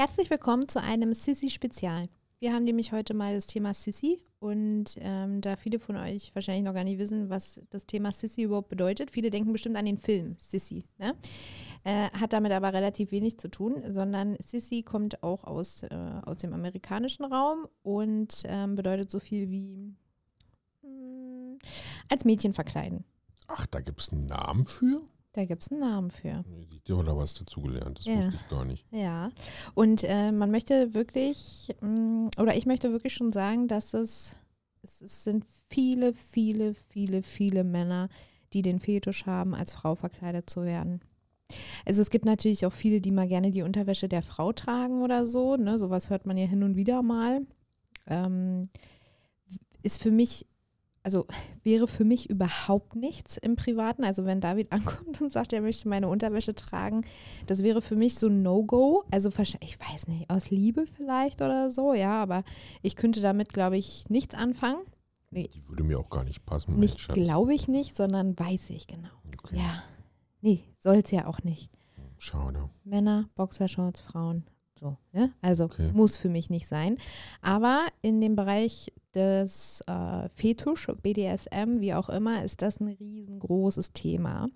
Herzlich willkommen zu einem Sissy-Spezial. Wir haben nämlich heute mal das Thema Sissy und ähm, da viele von euch wahrscheinlich noch gar nicht wissen, was das Thema Sissy überhaupt bedeutet, viele denken bestimmt an den Film Sissy. Ne? Äh, hat damit aber relativ wenig zu tun, sondern Sissy kommt auch aus, äh, aus dem amerikanischen Raum und ähm, bedeutet so viel wie mh, hm, als Mädchen verkleiden. Ach, da gibt es einen Namen für? Da gibt es einen Namen für. Ich habe da was dazugelernt, das Ja. wusste ich gar nicht. Ja, und äh, man möchte wirklich, mh, oder ich möchte wirklich schon sagen, dass es, es, es sind viele, viele, viele, viele Männer, die den Fetisch haben, als Frau verkleidet zu werden. Also es gibt natürlich auch viele, die mal gerne die Unterwäsche der Frau tragen oder so. Ne? Sowas hört man ja hin und wieder mal. Ähm, ist für mich, also wäre für mich überhaupt nichts im Privaten. Also wenn David ankommt und sagt, er möchte meine Unterwäsche tragen, das wäre für mich so ein No-Go. Also ich weiß nicht, aus Liebe vielleicht oder so, ja, aber ich könnte damit, glaube ich, nichts anfangen. Die würde mir auch gar nicht passen. Nicht glaube ich nicht, sondern weiß ich genau. Okay. Ja. Nee, soll es ja auch nicht. Schade. Männer, Boxershorts, Frauen. So, ne? Also Okay. muss für mich nicht sein. Aber in dem Bereich des äh, Fetisch, BDSM, wie auch immer, ist das ein riesengroßes Thema.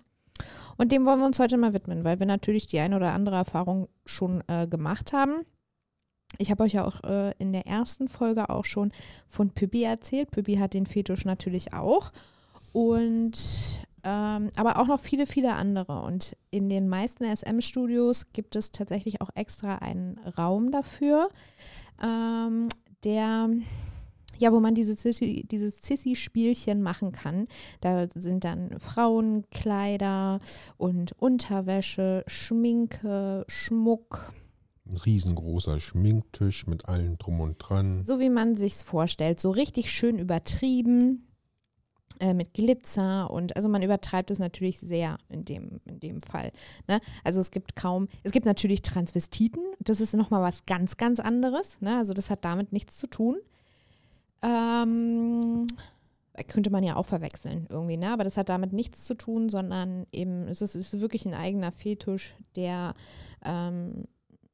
Und dem wollen wir uns heute mal widmen, weil wir natürlich die eine oder andere Erfahrung schon äh, gemacht haben. Ich habe euch ja auch äh, in der ersten Folge auch schon von Püppi erzählt. Püppi hat den Fetisch natürlich auch. Und ähm, aber auch noch viele, viele andere. Und in den meisten SM-Studios gibt es tatsächlich auch extra einen Raum dafür, ähm, der ja, wo man diese Sissi, dieses Sissy-Spielchen machen kann. Da sind dann Frauenkleider und Unterwäsche, Schminke, Schmuck, Ein riesengroßer Schminktisch mit allem drum und dran. so wie man sich's vorstellt, so richtig schön übertrieben äh, mit Glitzer und also man übertreibt es natürlich sehr in dem in dem Fall. Ne? Also es gibt kaum, es gibt natürlich Transvestiten, das ist nochmal was ganz ganz anderes. Ne? Also das hat damit nichts zu tun. Ähm, könnte man ja auch verwechseln irgendwie, ne? Aber das hat damit nichts zu tun, sondern eben es ist, es ist wirklich ein eigener Fetisch, der ähm,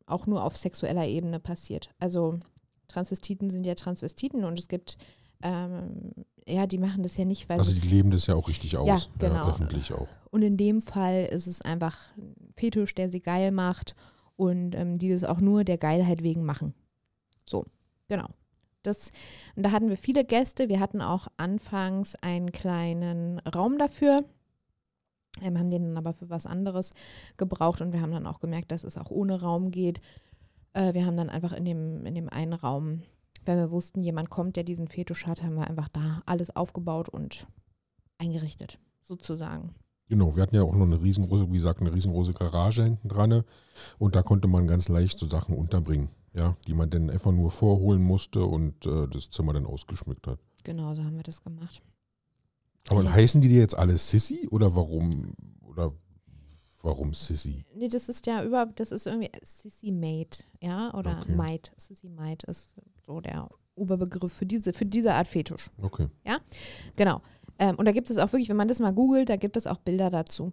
auch nur auf sexueller Ebene passiert. Also Transvestiten sind ja Transvestiten und es gibt, ähm, ja, die machen das ja nicht, weil Also die leben das ja auch richtig aus. Ja, genau. öffentlich auch. und in dem Fall ist es einfach ein Fetisch, der sie geil macht und ähm, die das auch nur der Geilheit wegen machen. So, genau. Das, und da hatten wir viele Gäste. Wir hatten auch anfangs einen kleinen Raum dafür. Ähm, haben den dann aber für was anderes gebraucht und wir haben dann auch gemerkt, dass es auch ohne Raum geht. Äh, wir haben dann einfach in dem, in dem einen Raum, wenn wir wussten, jemand kommt, der diesen Fetisch hat, haben wir einfach da alles aufgebaut und eingerichtet, sozusagen. Genau, wir hatten ja auch noch eine riesengroße, wie gesagt, eine riesengroße Garage hinten dran. ne? Und da konnte man ganz leicht so Sachen unterbringen, ja, die man dann einfach nur vorholen musste und äh, das Zimmer dann ausgeschmückt hat. Genau, so haben wir das gemacht. Aber Also- heißen die dir jetzt alle Sissy oder warum oder warum Sissy? Nee, das ist ja über, das ist irgendwie Sissy Maid, ja, oder Okay. Maid. Sissy Maid ist so der Oberbegriff für diese, für diese Art Fetisch. Okay. Genau. Ähm, und da gibt es auch wirklich, wenn man das mal googelt, da gibt es auch Bilder dazu.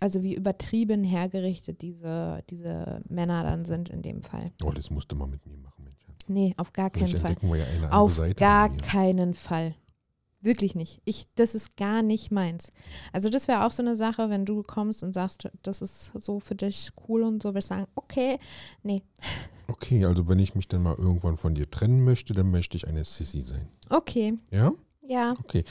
Also wie übertrieben hergerichtet diese, diese Männer dann sind in dem Fall. Oh, das musste man mit mir machen, Mensch. Nee, auf gar keinen Fall. wir ja eine Auf Seite gar keinen Fall. Wirklich nicht. Ich, das ist gar nicht meins. Also das wäre auch so eine Sache, wenn du kommst und sagst, das ist so für dich cool und so, wir sagen, okay, nee, Okay, also wenn ich mich dann mal irgendwann von dir trennen möchte, dann möchte ich eine Sissy sein. okay, Ja? ja, Okay.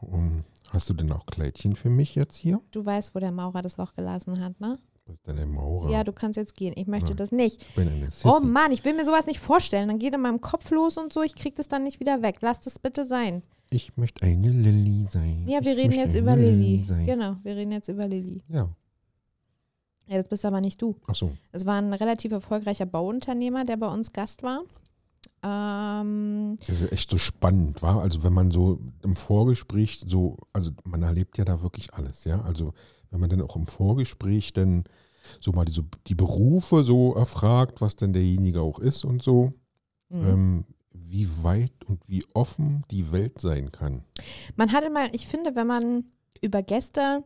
Um, hast du denn auch Kleidchen für mich jetzt hier? du weißt, wo der Maurer das Loch gelassen hat, ne? Was ist denn ein Maurer? Ja, du kannst jetzt gehen. Ich möchte Ja. das nicht. ich bin eine Sissy. Oh Mann, ich will mir sowas nicht vorstellen. Dann geht in meinem Kopf los und so, ich krieg das dann nicht wieder weg. Lass das bitte sein. Ich möchte eine Lilly sein. Ja, wir ich reden jetzt über Lilly. Genau, wir reden jetzt über Lilly. Ja. Ja, das bist aber nicht du. Ach so. Es war ein relativ erfolgreicher Bauunternehmer, der bei uns Gast war. Ähm, Das ist echt so spannend, war. Also wenn man so im Vorgespräch so, also man erlebt ja da wirklich alles, ja. Also wenn man dann auch im Vorgespräch dann so mal die, so die Berufe so erfragt, was denn derjenige auch ist und so, mhm. ähm, wie weit und wie offen die Welt sein kann. Man hat immer, ich finde, wenn man über Gäste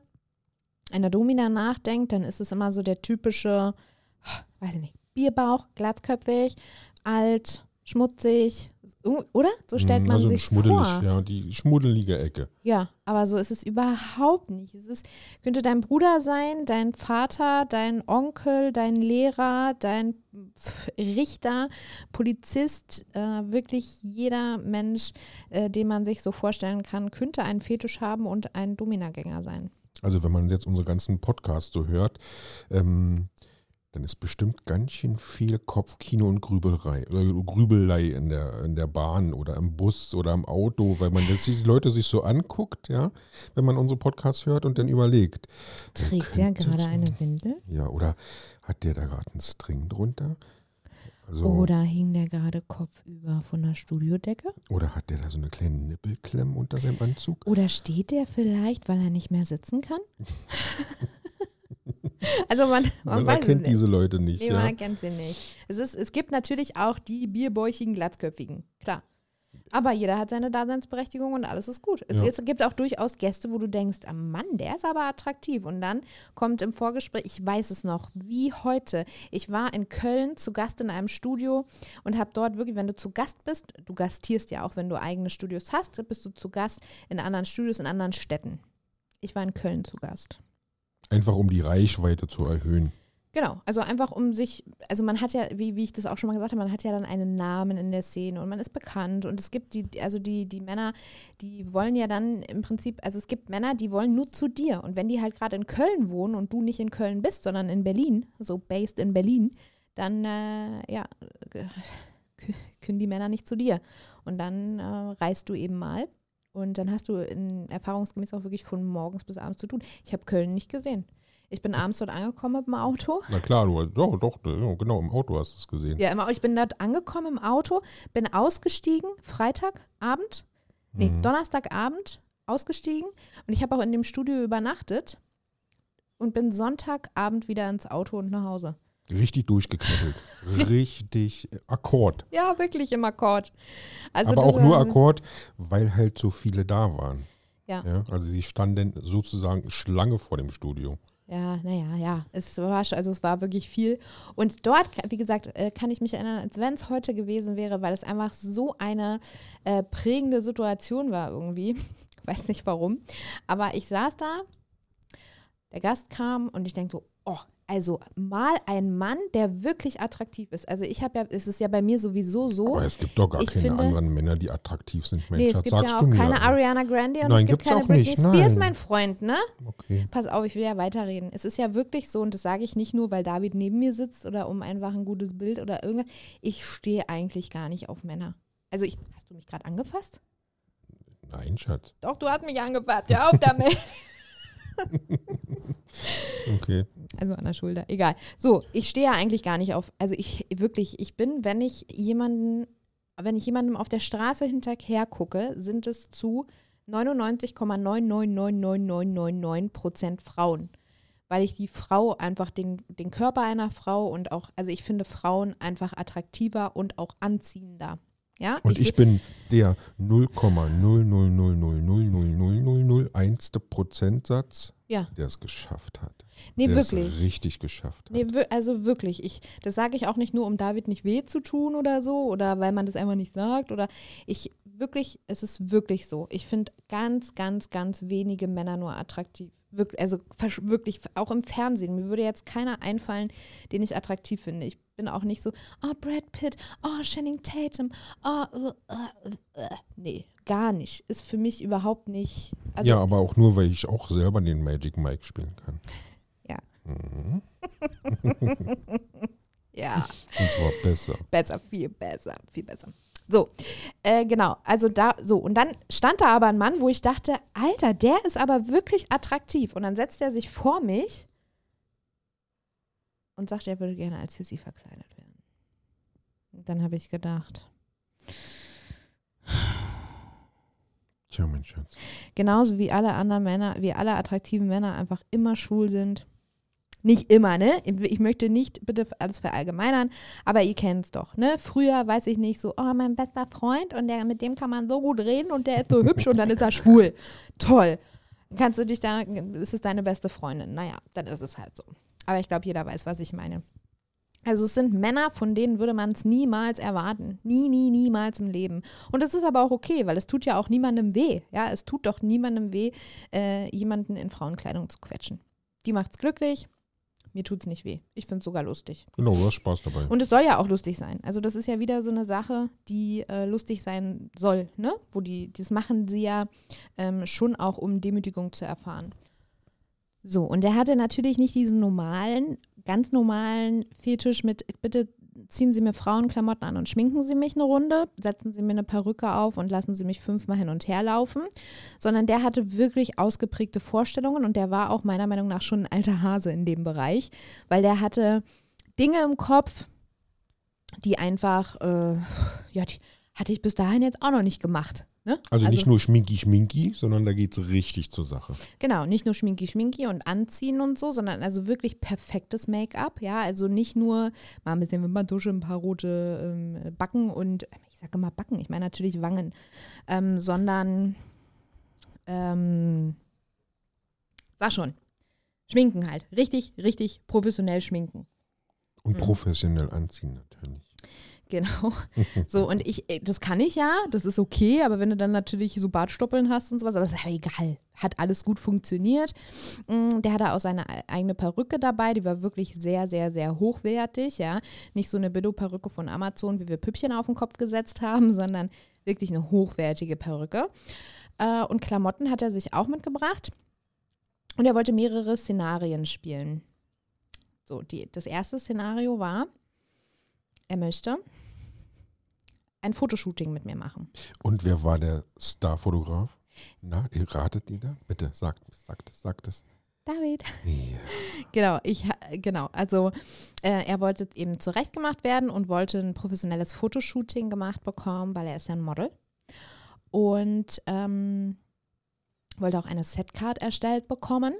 einer Domina nachdenkt, dann ist es immer so der typische, weiß ich nicht, Bierbauch, glattköpfig, alt, schmutzig, oder? So stellt man also sich schmuddelig, vor. ja, die schmuddelige Ecke. Ja, aber so ist es überhaupt nicht. Es ist, könnte dein Bruder sein, dein Vater, dein Onkel, dein Lehrer, dein Richter, Polizist, äh, wirklich jeder Mensch, äh, den man sich so vorstellen kann, könnte einen Fetisch haben und ein Dominagänger sein. Also wenn man jetzt unsere ganzen Podcasts so hört, ähm, dann ist bestimmt ganz schön viel Kopfkino und Grübelei, oder Grübelei in der, in der Bahn oder im Bus oder im Auto, weil man das, die Leute sich so anguckt, ja, wenn man unsere Podcasts hört und dann überlegt. Trägt der gerade eine Windel? Ja, oder hat der da gerade einen String drunter? Also, Oder hing der gerade kopfüber von der Studiodecke? oder hat der da so eine kleine Nippelklemm unter seinem Anzug? Oder steht der vielleicht, weil er nicht mehr sitzen kann? also man, man, Man erkennt diese Leute nicht. Nee, man Ja? erkennt sie nicht. Es, ist, es gibt natürlich auch die bierbäuchigen, glatzköpfigen, klar. Aber jeder hat seine Daseinsberechtigung und alles ist gut. Es, Ja. es gibt auch durchaus Gäste, wo du denkst, ah Mann, der ist aber attraktiv. Und dann kommt im Vorgespräch, ich weiß es noch, wie heute. Ich war in Köln zu Gast in einem Studio und habe dort wirklich, wenn du zu Gast bist, du gastierst ja auch, wenn du eigene Studios hast, bist du zu Gast in anderen Studios, in anderen Städten. Ich war in Köln zu Gast. Einfach um die Reichweite zu erhöhen. Genau, also einfach um sich, also man hat ja, wie, wie ich das auch schon mal gesagt habe, man hat ja dann einen Namen in der Szene und man ist bekannt und es gibt die, also die, die Männer, die wollen ja dann im Prinzip, also es gibt Männer, die wollen nur zu dir und wenn die halt gerade in Köln wohnen und du nicht in Köln bist, sondern in Berlin, so based in Berlin, dann, äh, ja, k- können die Männer nicht zu dir und dann äh, reist du eben mal und dann hast du in, erfahrungsgemäß auch wirklich von morgens bis abends zu tun. Ich habe Köln nicht gesehen. Ich bin abends dort angekommen mit dem Auto. Na klar, du, doch, doch, genau, im Auto hast du es gesehen. Ja, immer, ich bin dort angekommen im Auto, bin ausgestiegen, Freitagabend, nee, Mhm. Donnerstagabend ausgestiegen und ich habe auch in dem Studio übernachtet und bin Sonntagabend wieder ins Auto und nach Hause. Richtig durchgeknallt. Richtig Akkord. Ja, wirklich im Akkord. Also Aber auch nur ähm, Akkord, weil halt so viele da waren. Ja. Ja, also sie standen sozusagen Schlange vor dem Studio. Ja, naja, ja. Es war, also es war wirklich viel. Und dort, wie gesagt, äh, kann ich mich erinnern, als wenn es heute gewesen wäre, weil es einfach so eine äh, prägende Situation war irgendwie. Weiß nicht warum. Aber ich saß da, der Gast kam und ich denke so, oh, also mal ein Mann, der wirklich attraktiv ist. Also ich habe ja, es ist ja bei mir sowieso so. Aber es gibt doch gar keine finde- anderen Männer, die attraktiv sind. Mensch, nee, es gibt ja auch keine Ariana Grande und Nein, es gibt keine auch Britney Spears, nein. mein Freund, ne? Okay. Pass auf, ich will ja weiterreden. Es ist ja wirklich so, und das sage ich nicht nur, weil David neben mir sitzt oder um einfach ein gutes Bild oder irgendwas. Ich stehe eigentlich gar nicht auf Männer. Also ich, hast du mich gerade angefasst? Nein, Schatz. Doch, du hast mich angefasst. Hör auf damit. Okay. Also an der Schulter. Egal. So, ich stehe ja eigentlich gar nicht auf. Also ich wirklich, ich bin, wenn ich jemanden, wenn ich jemandem auf der Straße hinterher gucke, sind es zu 99,999999 Prozent Frauen. Weil ich die Frau einfach den, den Körper einer Frau und auch, also ich finde Frauen einfach attraktiver und auch anziehender. Ja, Und ich, würd- bin der 0,000000001. Prozentsatz, Ja. der es geschafft hat. nee, der wirklich. es richtig geschafft hat. Nee, also wirklich. Ich, das sage ich auch nicht nur, um David nicht weh zu tun oder so oder weil man das einfach nicht sagt oder ich wirklich, es ist wirklich so. Ich finde ganz, ganz, ganz wenige Männer nur attraktiv. Wirklich, also wirklich, auch im Fernsehen. Mir würde jetzt keiner einfallen, den ich attraktiv finde. Ich bin auch nicht so, oh, Brad Pitt, oh, Channing Tatum, oh, uh, uh, uh. nee, gar nicht. Ist für mich überhaupt nicht. Also, ja, aber auch nur, weil ich auch selber den Magic Mike spielen kann. Ja. Mhm. ja. Und zwar besser. Besser, viel besser, viel besser. So, äh, genau, also da, so, und dann stand da aber ein Mann, wo ich dachte, Alter, der ist aber wirklich attraktiv. Und dann setzt er sich vor mich und sagt, er würde gerne als Sissy verkleidet werden. Und dann habe ich gedacht, Tja, mein Schatz. genauso wie alle anderen Männer, wie alle attraktiven Männer einfach immer schwul sind. Nicht immer, ne? Ich möchte nicht bitte alles verallgemeinern, aber ihr kennt es doch, ne? Früher weiß ich nicht so, oh, mein bester Freund und der, mit dem kann man so gut reden und der ist so hübsch und dann ist er schwul. Toll. Kannst du dich da, ist es deine beste Freundin? Naja, dann ist es halt so. Aber ich glaube, jeder weiß, was ich meine. Also es sind Männer, von denen würde man es niemals erwarten. Nie, nie, niemals im Leben. Und das ist aber auch okay, weil es tut ja auch niemandem weh. Ja, es tut doch niemandem weh, äh, jemanden in Frauenkleidung zu quetschen. Die macht's glücklich. Mir tut's nicht weh. Ich find's sogar lustig. Genau, du hast Spaß dabei. Und es soll ja auch lustig sein. Also das ist ja wieder so eine Sache, die äh, lustig sein soll, ne? Wo die, das machen sie ja ähm, schon auch, um Demütigung zu erfahren. So, und er hatte natürlich nicht diesen normalen, ganz normalen Fetisch mit, bitte ziehen Sie mir Frauenklamotten an und schminken Sie mich eine Runde, setzen Sie mir eine Perücke auf und lassen Sie mich fünfmal hin und her laufen, sondern der hatte wirklich ausgeprägte Vorstellungen und der war auch meiner Meinung nach schon ein alter Hase in dem Bereich, weil der hatte Dinge im Kopf, die einfach, äh, ja, die hatte ich bis dahin jetzt auch noch nicht gemacht. Ne? Also, nicht nur Schminki Schminki, sondern da geht es richtig zur Sache. Genau, nicht nur Schminki Schminki und Anziehen und so, sondern also wirklich perfektes Make-up, ja, also nicht nur mal ein bisschen Wimperntusche, ein paar rote ähm, Backen und ich sage immer Backen, ich meine natürlich Wangen, ähm, sondern ähm, sag schon, schminken halt, richtig, richtig professionell schminken. Und mhm. professionell anziehen natürlich. Genau. So, und ich, äh, das kann ich ja, das ist okay, aber wenn du dann natürlich so Bartstoppeln hast und sowas, aber ist ja egal. Hat alles gut funktioniert. Mm, der hatte auch seine eigene Perücke dabei, die war wirklich sehr, sehr, sehr hochwertig, ja. Nicht so eine Billo-Perücke von Amazon, wie wir Püppchen auf den Kopf gesetzt haben, sondern wirklich eine hochwertige Perücke. Äh, und Klamotten hat er sich auch mitgebracht. Und er wollte mehrere Szenarien spielen. So, die, das erste Szenario war, er möchte ein Fotoshooting mit mir machen. Und wer war der Starfotograf? Na, ihr ratet die da? Bitte, sagt, sagt es, sagt es. David. Ja. Genau, ich, genau. Also äh, er wollte eben zurechtgemacht werden und wollte ein professionelles Fotoshooting gemacht bekommen, weil er ist ja ein Model. Und ähm, wollte auch eine Setcard erstellt bekommen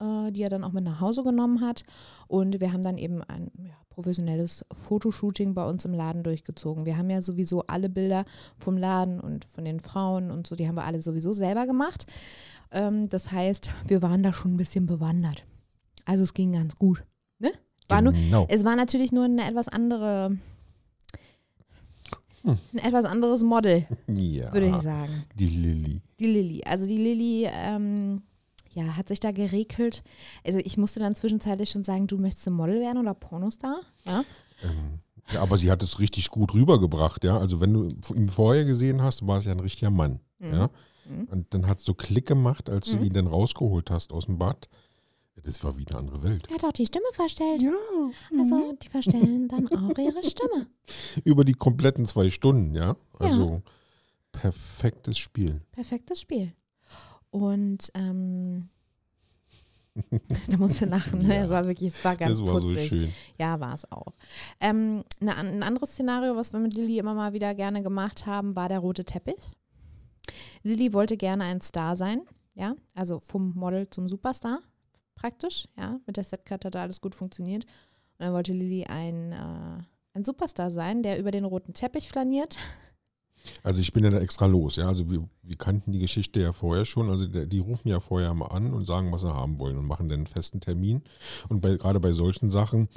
äh, die er dann auch mit nach Hause genommen hat. Und wir haben dann eben ein ja, professionelles Fotoshooting bei uns im Laden durchgezogen. Wir haben ja sowieso alle Bilder vom Laden und von den Frauen und so, die haben wir alle sowieso selber gemacht. Ähm, das heißt, wir waren da schon ein bisschen bewandert. Also es ging ganz gut. Ne? War genau. nur, es war natürlich nur eine etwas andere hm. ein etwas anderes Model, ja, würde ich sagen. Die Lilly. Die Lilly. Also die Lilly ähm, ja, hat sich da geregelt. Also ich musste dann zwischenzeitlich schon sagen, du möchtest ein Model werden oder Pornostar, ja. Ähm, ja, aber sie hat es richtig gut rübergebracht, ja. Also wenn du ihn vorher gesehen hast, war es ja ein richtiger Mann, mhm. ja. Mhm. Und dann hat es so Klick gemacht, als mhm. du ihn dann rausgeholt hast aus dem Bad. Das war wie eine andere Welt. Er hat auch die Stimme verstellt. Ja. Also mhm. die verstellen dann auch ihre Stimme. Über die kompletten zwei Stunden, ja. Also ja. perfektes Spiel. Perfektes Spiel. Und ähm, da musste lachen. Ne? Ja, es war wirklich, es war ganz das war putzig. so schön. Ja, war es auch. Ähm, eine, ein anderes Szenario, was wir mit Lilly immer mal wieder gerne gemacht haben, war der rote Teppich. Lilly wollte gerne ein Star sein, ja, also vom Model zum Superstar praktisch, ja. Mit der Setcut hat da alles gut funktioniert. Und dann wollte Lilly ein, äh, ein Superstar sein, der über den roten Teppich flaniert also ich bin ja da extra los, ja. Also wir, wir kannten die Geschichte ja vorher schon. Also die, die rufen ja vorher mal an und sagen, was sie haben wollen und machen dann einen festen Termin. Und bei, gerade bei solchen Sachen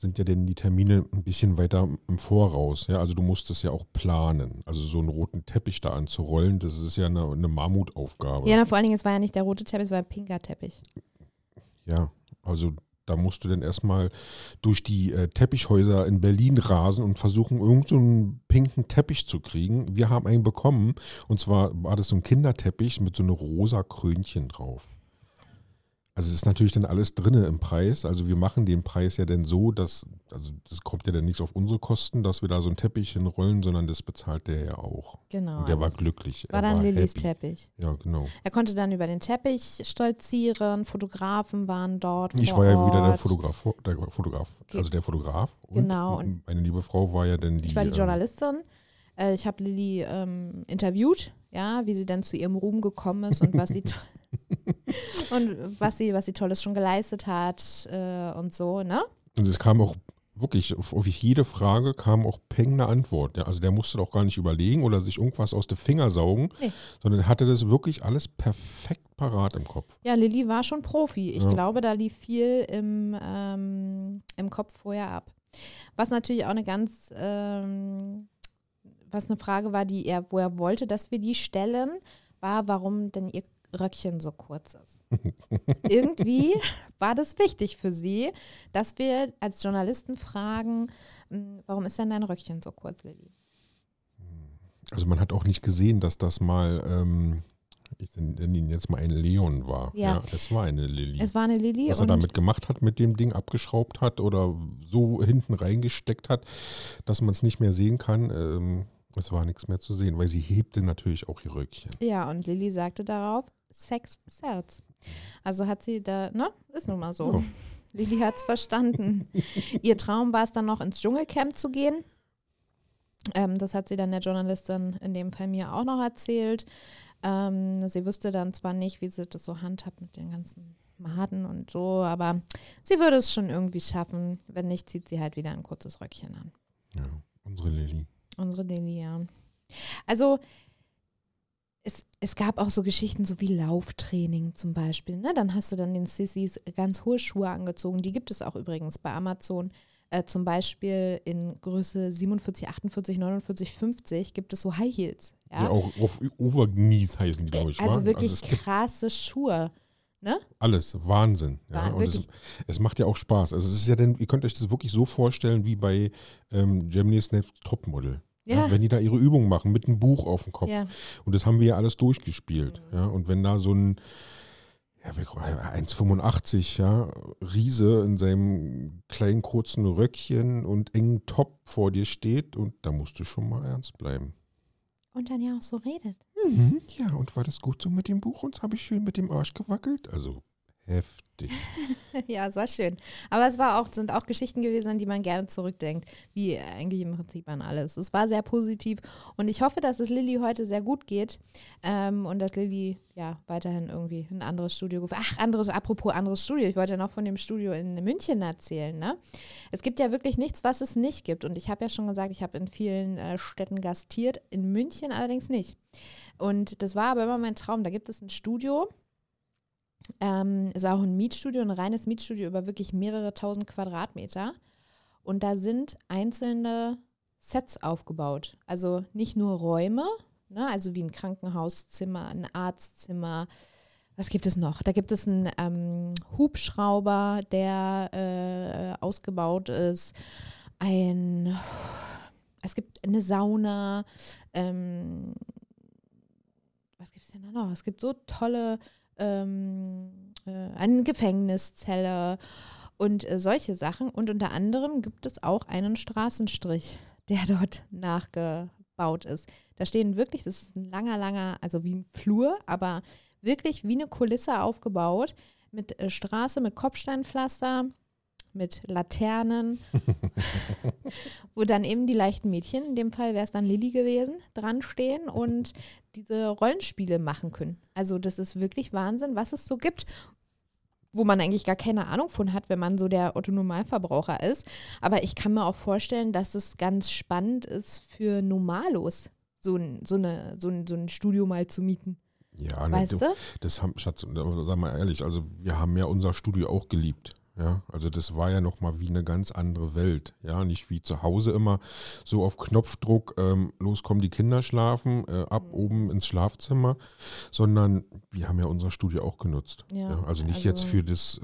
sind ja denn die Termine ein bisschen weiter im Voraus. Ja? Also du musst es ja auch planen. Also so einen roten Teppich da anzurollen, das ist ja eine, eine Mammutaufgabe. Ja, na, vor allen Dingen, es war ja nicht der rote Teppich, es war ein pinker Teppich. Ja, also da musst du dann erstmal durch die äh, Teppichhäuser in Berlin rasen und versuchen, irgendeinen so pinken Teppich zu kriegen. Wir haben einen bekommen und zwar war das so ein Kinderteppich mit so einem rosa Krönchen drauf. Also es ist natürlich dann alles drinne im Preis. Also wir machen den Preis ja dann so, dass, also das kommt ja dann nicht auf unsere Kosten, dass wir da so ein Teppich hinrollen, sondern das bezahlt der ja auch. Genau. Und der also war glücklich. War dann Lillys Teppich. Ja, genau. Er konnte dann über den Teppich stolzieren, Fotografen waren dort. Ich war ja wieder der Fotograf, der Fotograf, also der Fotograf. Und genau. Und meine liebe Frau war ja dann die. Ich war die ähm, Journalistin. Ähm, ich habe Lilly ähm, interviewt, ja, wie sie dann zu ihrem Ruhm gekommen ist und was sie und was sie, was sie Tolles schon geleistet hat äh, und so, ne? Und es kam auch wirklich, auf, auf jede Frage kam auch peng eine Antwort. Ja? Also der musste doch gar nicht überlegen oder sich irgendwas aus den Finger saugen, nee. sondern hatte das wirklich alles perfekt parat im Kopf. Ja, Lilly war schon Profi. Ich ja. glaube, da lief viel im, ähm, im Kopf vorher ab. Was natürlich auch eine ganz, ähm, was eine Frage war, die er, wo er wollte, dass wir die stellen, war, warum denn ihr Röckchen so kurz ist. Irgendwie war das wichtig für sie, dass wir als Journalisten fragen, hm, warum ist denn dein Röckchen so kurz, Lilly? Also man hat auch nicht gesehen, dass das mal, ähm, ich nenne ihn jetzt mal ein Leon war. Ja. Ja, es war eine Lilly. Es war eine Lilly Was er damit gemacht hat, mit dem Ding abgeschraubt hat oder so hinten reingesteckt hat, dass man es nicht mehr sehen kann. Ähm, es war nichts mehr zu sehen, weil sie hebte natürlich auch ihr Röckchen. ja, und Lilly sagte darauf, Sex sells. Also hat sie da, ne, ist nun mal so. Ja. Lilly hat es verstanden. Ihr Traum war es dann noch ins Dschungelcamp zu gehen. Ähm, das hat sie dann der Journalistin in dem Fall mir auch noch erzählt. Ähm, sie wüsste dann zwar nicht, wie sie das so handhabt mit den ganzen Maden und so, aber sie würde es schon irgendwie schaffen. Wenn nicht, zieht sie halt wieder ein kurzes Röckchen an. Ja, unsere Lilly. Unsere Lilly, ja. Also es, es gab auch so Geschichten, so wie Lauftraining zum Beispiel. Ne? Dann hast du dann den Sissys ganz hohe Schuhe angezogen. Die gibt es auch übrigens bei Amazon. Äh, zum Beispiel in Größe 47, 48, 49, 50 gibt es so High Heels. Ja? Ja, auch auf Overknees heißen die, glaube ich. also wa? wirklich gibt krasse Schuhe. Ne? alles, Wahnsinn. Ja, Wah- und es, es macht ja auch Spaß. Also es ist ja denn, ihr könnt euch das wirklich so vorstellen wie bei ähm, Germany's Next Topmodel. Ja. wenn die da ihre Übungen machen mit einem Buch auf dem Kopf. Ja. Und das haben wir ja alles durchgespielt. Mhm. Ja, und wenn da so ein ja, wie- 1,85 ja, Riese in seinem kleinen kurzen Röckchen und engen Top vor dir steht und da musst du schon mal ernst bleiben. Und dann ja auch so redet. Mhm, ja, und war das gut so mit dem Buch? Und habe ich schön mit dem Arsch gewackelt? Also heftig. ja, es war schön. Aber es war auch, sind auch Geschichten gewesen, an die man gerne zurückdenkt, wie eigentlich im Prinzip an alles. Es war sehr positiv und ich hoffe, dass es Lilly heute sehr gut geht ähm, und dass Lilly ja weiterhin irgendwie ein anderes Studio. gef- Ach, anderes, apropos anderes Studio. Ich wollte ja noch von dem Studio in München erzählen. Ne? Es gibt ja wirklich nichts, was es nicht gibt. Und ich habe ja schon gesagt, ich habe in vielen äh, Städten gastiert, in München allerdings nicht. Und das war aber immer mein Traum. Da gibt es ein Studio. Ähm, ist auch ein Mietstudio, ein reines Mietstudio über wirklich mehrere tausend Quadratmeter. Und da sind einzelne Sets aufgebaut. Also nicht nur Räume, ne, also wie ein Krankenhauszimmer, ein Arztzimmer. Was gibt es noch? Da gibt es einen ähm, Hubschrauber, der äh, ausgebaut ist. Ein, es gibt eine Sauna. Ähm, was gibt es denn da noch? Es gibt so tolle ähm, äh, eine Gefängniszelle und äh, solche Sachen. Und unter anderem gibt es auch einen Straßenstrich, der dort nachgebaut ist. Da stehen wirklich, das ist ein langer, langer, also wie ein Flur, aber wirklich wie eine Kulisse aufgebaut mit äh, Straße, mit Kopfsteinpflaster, mit Laternen, wo dann eben die leichten Mädchen, in dem Fall wäre es dann Lilly gewesen, dran stehen und diese Rollenspiele machen können. Also das ist wirklich Wahnsinn, was es so gibt, wo man eigentlich gar keine Ahnung von hat, wenn man so der Otto-Normalverbraucher ist. Aber ich kann mir auch vorstellen, dass es ganz spannend ist für Normalos, so ein, so eine, so ein, so ein Studio mal zu mieten. Ja, ne, Weißt du, du? das haben, Schatz, sag mal ehrlich, also wir haben ja unser Studio auch geliebt. Ja, also das war ja nochmal wie eine ganz andere Welt. Ja, nicht wie zu Hause immer so auf Knopfdruck, ähm, los kommen die Kinder schlafen, äh, ab Mhm. oben ins Schlafzimmer, sondern wir haben ja unser Studio auch genutzt. Ja, Ja, also nicht also- jetzt für das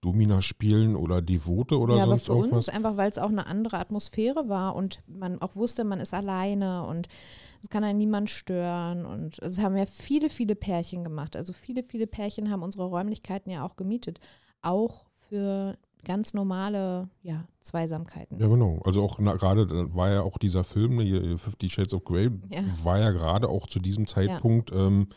Domina-Spielen oder Devote oder ja, aber sonst für irgendwas. uns einfach, weil es auch eine andere Atmosphäre war und man auch wusste, man ist alleine und es kann einen niemand stören. Und es haben ja viele, viele Pärchen gemacht. Also viele, viele Pärchen haben unsere Räumlichkeiten ja auch gemietet. Auch für ganz normale ja, Zweisamkeiten. Ja, genau. Also auch gerade da war ja auch dieser Film, ne, hier, Fifty Shades of Grey, Ja. war ja gerade auch zu diesem Zeitpunkt ähm,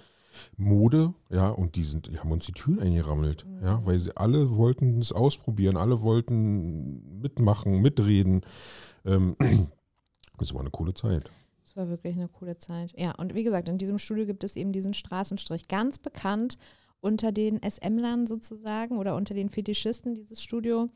Mode, ja, und die sind, die haben uns die Türen eingerammelt, Mhm. ja, weil sie alle wollten es ausprobieren, alle wollten mitmachen, mitreden. Ähm, das war eine coole Zeit. Es war wirklich eine coole Zeit. Ja, und wie gesagt, in diesem Studio gibt es eben diesen Straßenstrich. Ganz bekannt unter den SM-Lern sozusagen oder unter den Fetischisten, dieses Studio.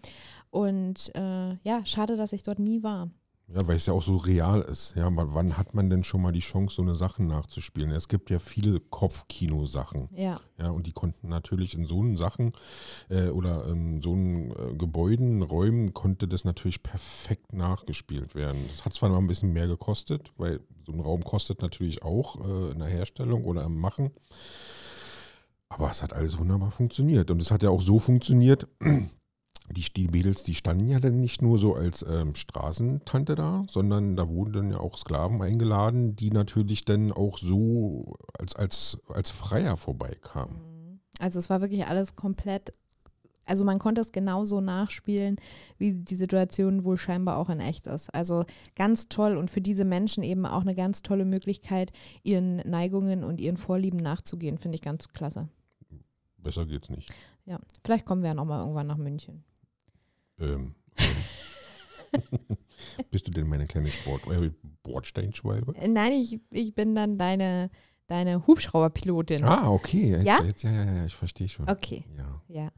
Und äh, ja, schade, dass ich dort nie war. Ja, weil es ja auch so real ist. Ja, wann, hat man denn schon mal die Chance, so eine Sache nachzuspielen? Es gibt ja viele Kopfkino-Sachen. Ja. Ja, und die konnten natürlich in so einen Sachen äh, oder in so einen äh, Gebäuden, Räumen konnte das natürlich perfekt nachgespielt werden. Das hat zwar noch ein bisschen mehr gekostet, weil so ein Raum kostet natürlich auch äh, in der Herstellung oder im Machen. Aber es hat alles wunderbar funktioniert. Und es hat ja auch so funktioniert, die, die Mädels, die standen ja dann nicht nur so als ähm, Straßentante da, sondern da wurden dann ja auch Sklaven eingeladen, die natürlich dann auch so als, als, als Freier vorbeikamen. Also es war wirklich alles komplett, also man konnte es genauso nachspielen, wie die Situation wohl scheinbar auch in echt ist. Also ganz toll und für diese Menschen eben auch eine ganz tolle Möglichkeit, ihren Neigungen und ihren Vorlieben nachzugehen, finde ich ganz klasse. Besser geht's nicht. Ja, vielleicht kommen wir ja nochmal irgendwann nach München. Ähm. Bist du denn meine kleine Sport äh, Bordsteinschwalbe? Äh, Nein, ich, ich bin dann deine, deine Hubschrauberpilotin. Ah, okay. Jetzt, Ja? Jetzt, ja, ja, ja, ich verstehe schon. Okay, Ja, ja.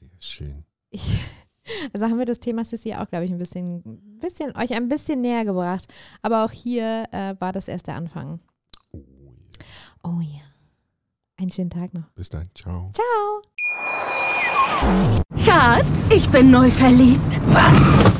Sehr schön. Ich, also haben wir das Thema Sissy auch, glaube ich, ein bisschen, bisschen, euch ein bisschen näher gebracht. Aber auch hier äh, war das erst der Anfang. Oh, ja. Oh ja. Einen schönen Tag noch. Bis dann. Ciao. Ciao. Schatz, ich bin neu verliebt. Was?